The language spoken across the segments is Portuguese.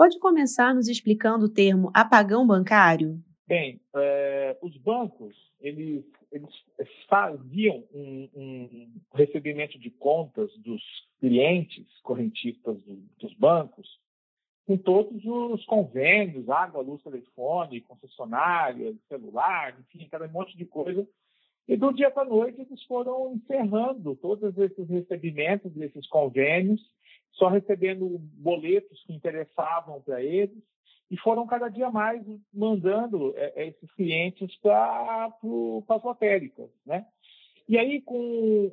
Pode começar nos explicando o termo apagão bancário? Bem, é, os bancos eles, eles faziam um, um, recebimento de contas dos clientes correntistas do, dos bancos com todos os convênios, água, luz, telefone, concessionária, celular, enfim, cada monte de coisa. E do dia para a noite eles foram encerrando todos esses recebimentos desses convênios, só recebendo boletos que interessavam para eles, e foram cada dia mais mandando é, é esses clientes para as lotéricas, né? E aí, com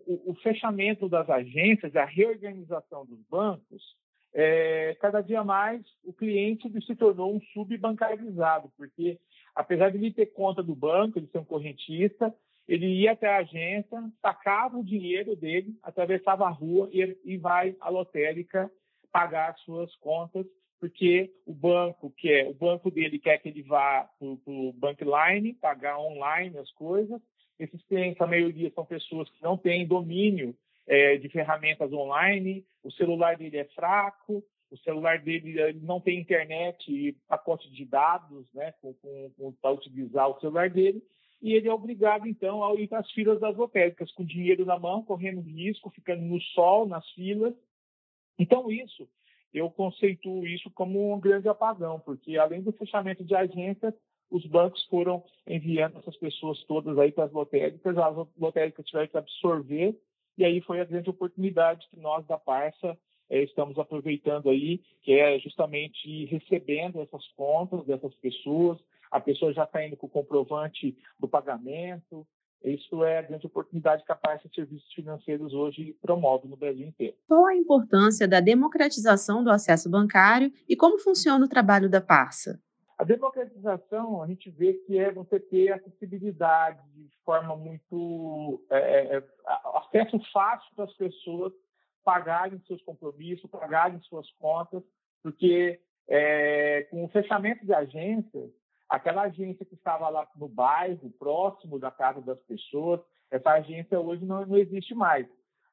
o, o, fechamento das agências, a reorganização dos bancos, é, cada dia mais o cliente se tornou um subbancarizado, porque apesar de ele ter conta do banco, ele ser um correntista, ele ia até a agência, sacava o dinheiro dele, atravessava a rua e, e vai à lotérica pagar as suas contas porque o banco quer, o banco dele quer que ele vá para o Bankline, pagar online as coisas. Esses clientes, a maioria são pessoas que não têm domínio é, de ferramentas online, o celular dele é fraco, o celular dele não tem internet e pacote de dados né, para utilizar o celular dele, e ele é obrigado, então, a ir para as filas das lotéricas, com dinheiro na mão, correndo risco, ficando no sol, nas filas. Então, isso eu conceituo isso como um grande apagão, porque além do fechamento de agências, os bancos foram enviando essas pessoas todas aí para as lotéricas, as lotéricas tiveram que absorver, e aí foi a grande oportunidade que nós da Parça é, estamos aproveitando aí, que é justamente recebendo essas contas dessas pessoas, a pessoa já está indo com o comprovante do pagamento, isso é a grande oportunidade que a Caixa de Serviços Financeiros hoje promove no Brasil inteiro. Qual a importância da democratização do acesso bancário e como funciona o trabalho da Parça? A democratização, a gente vê que é você ter acessibilidade de forma muito. É, é acesso fácil para as pessoas pagarem seus compromissos, pagarem suas contas, porque é, com o fechamento de agências, Aquela agência que estava lá no bairro, próximo da casa das pessoas, essa agência hoje não, não existe mais.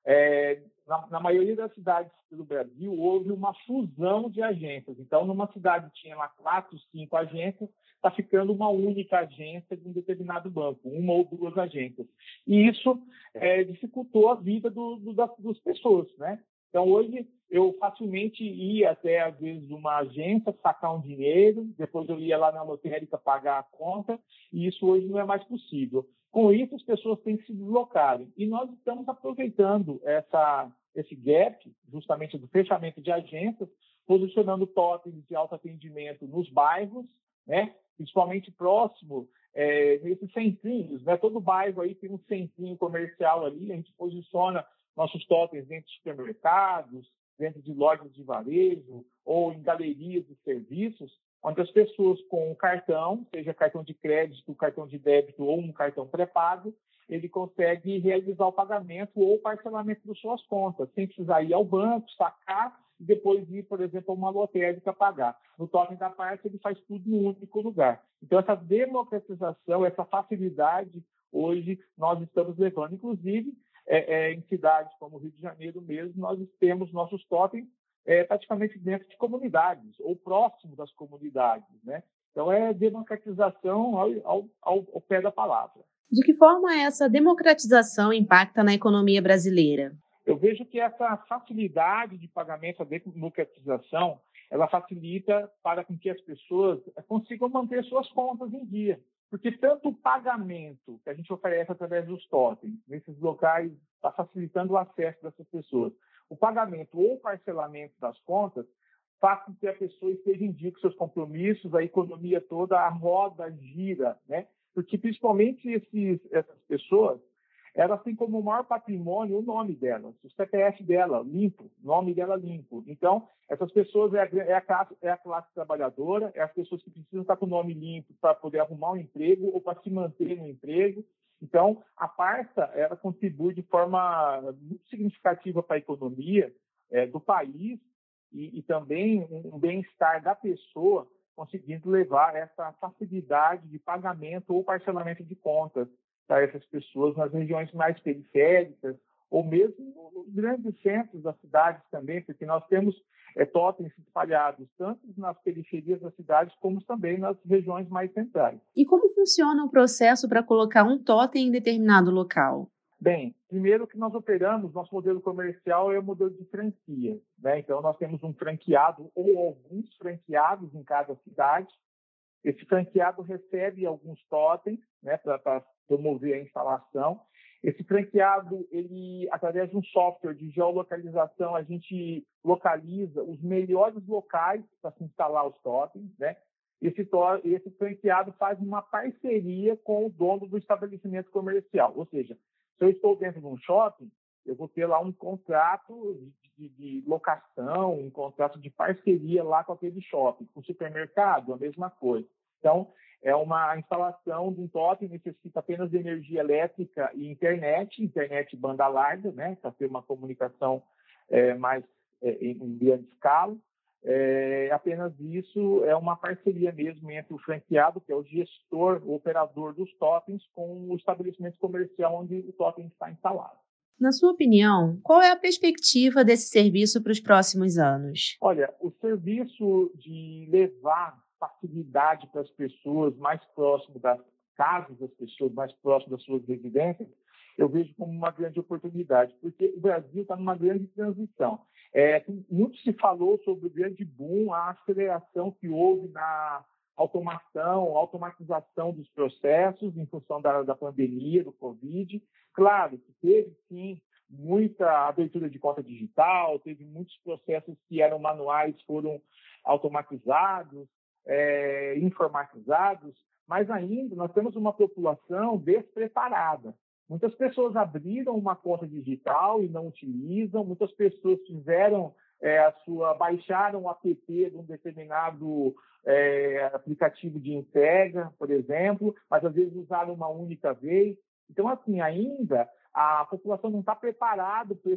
É, na, na, maioria das cidades do Brasil, houve uma fusão de agências. Então, numa cidade tinha lá quatro, cinco agências, está ficando uma única agência de um determinado banco, uma ou duas agências. E isso é, dificultou a vida do, do, das, das pessoas, né? Então, hoje, eu facilmente ia até, às vezes, uma agência sacar um dinheiro, depois eu ia lá na lotérica pagar a conta, e isso hoje não é mais possível. Com isso, as pessoas têm que se deslocarem. E nós estamos aproveitando essa, esse gap, justamente do fechamento de agências, posicionando totens de alto atendimento nos bairros, né? principalmente próximo é, nesses centrinhos. Né? Todo bairro aí tem um centrinho comercial ali, a gente posiciona nossos totens dentro de supermercados, dentro de lojas de varejo ou em galerias de serviços, onde as pessoas com um cartão, seja cartão de crédito, cartão de débito ou um cartão pré-pago, ele consegue realizar o pagamento ou parcelamento das suas contas, sem precisar ir ao banco, sacar e depois ir, por exemplo, a uma lotérica pagar. No token da parte, ele faz tudo em um único lugar. Então, essa democratização, essa facilidade, hoje nós estamos levando. Inclusive, é, é, em cidades como o Rio de Janeiro mesmo, nós temos nossos totens é, praticamente dentro de comunidades ou próximo das comunidades, né? Então é democratização ao, ao, ao, pé da palavra. De que forma essa democratização impacta na economia brasileira? Eu vejo que essa facilidade de pagamento, a democratização, ela facilita para que as pessoas consigam manter suas contas em dia. Porque tanto o pagamento que a gente oferece através dos totens, nesses locais, está facilitando o acesso dessas pessoas. O pagamento ou parcelamento das contas faz com que a pessoa esteja em dia com seus compromissos, a economia toda, a roda gira, né? Porque principalmente esses, essas pessoas, ela tem como maior patrimônio o nome dela, o CPF dela limpo, nome dela limpo. Então, essas pessoas é a, é a, classe, é a classe trabalhadora, é as pessoas que precisam estar com o nome limpo para poder arrumar um emprego ou para se manter no emprego. Então, a parça ela contribui de forma muito significativa para a economia é, do país e, e também um bem-estar da pessoa, conseguindo levar essa facilidade de pagamento ou parcelamento de contas para essas pessoas nas regiões mais periféricas ou mesmo nos grandes centros das cidades também, porque nós temos é, totens espalhados tanto nas periferias das cidades como também nas regiões mais centrais. E como funciona o processo para colocar um totem em determinado local? Bem, primeiro que nós operamos, nosso modelo comercial é o modelo de franquia. Né? Então, nós temos um franqueado ou alguns franqueados em cada cidade. Esse franqueado recebe alguns totens né, para promover a instalação esse franqueado, ele, através de um software de geolocalização, a gente localiza os melhores locais para se instalar os totens, né? Esse, esse franqueado faz uma parceria com o dono do estabelecimento comercial. Ou seja, se eu estou dentro de um shopping, eu vou ter lá um contrato de, de, de locação, um contrato de parceria lá com aquele shopping. Com o supermercado, a mesma coisa. Então, é uma instalação de um totem, necessita apenas de energia elétrica e internet, internet banda larga, né, para ter uma comunicação é, mais é, em grande escala. É, apenas isso é uma parceria mesmo entre o franqueado, que é o gestor, o operador dos totens, com o estabelecimento comercial onde o totem está instalado. Na sua opinião, qual é a perspectiva desse serviço para os próximos anos? Olha, o serviço de levar facilidade para as pessoas mais próximo das casas das pessoas, mais próximo das suas residências, eu vejo como uma grande oportunidade, porque o Brasil está numa grande transição. É, muito se falou sobre o grande boom, a aceleração que houve na automação, automatização dos processos em função da, da pandemia, do Covid. Claro que teve, sim, muita abertura de conta digital, teve muitos processos que eram manuais, foram automatizados, é, informatizados, mas ainda nós temos uma população despreparada. Muitas pessoas abriram uma conta digital e não utilizam, muitas pessoas fizeram é, a sua, baixaram o app de um determinado é, aplicativo de entrega, por exemplo, mas às vezes usaram uma única vez. Então, assim, ainda a população não está preparada para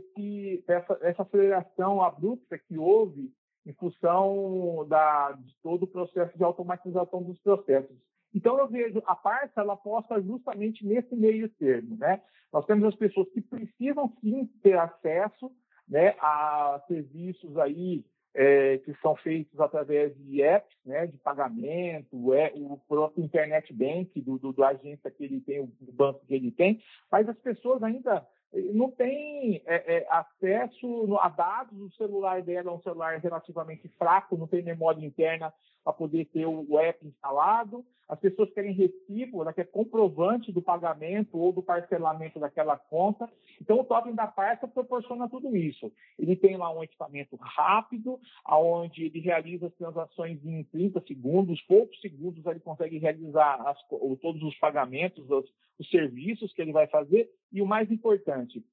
essa, essa aceleração abrupta que houve em função da, de todo o processo de automatização dos processos. Então, eu vejo a Parça, ela posta justamente nesse meio termo. Né? Nós temos as pessoas que precisam, sim, ter acesso né, a serviços aí é, que são feitos através de apps né, de pagamento, é, o próprio internet bank do, do, do agência que ele tem, o banco que ele tem, mas as pessoas ainda não tem é, é, acesso a dados, o celular dela é um celular relativamente fraco, não tem memória interna para poder ter o app instalado. As pessoas querem recibo, né, que é comprovante do pagamento ou do parcelamento daquela conta. Então, o token da Parça proporciona tudo isso. Ele tem lá um equipamento rápido, onde ele realiza as transações em 30 segundos, poucos segundos ele consegue realizar as, todos os pagamentos, os, os serviços que ele vai fazer. E o mais importante,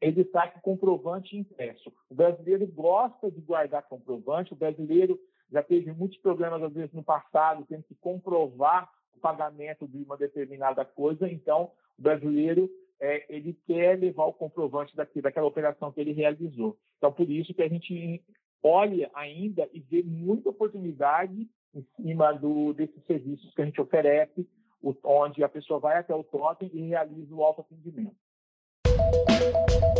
ele está com comprovante impresso. O brasileiro gosta de guardar comprovante, o brasileiro já teve muitos problemas, às vezes, no passado, tendo que comprovar o pagamento de uma determinada coisa. Então, o brasileiro é, ele quer levar o comprovante daqui, daquela operação que ele realizou. Então, por isso que a gente olha ainda e vê muita oportunidade em cima do, desses serviços que a gente oferece, onde a pessoa vai até o totem e realiza o autoatendimento. Thank you.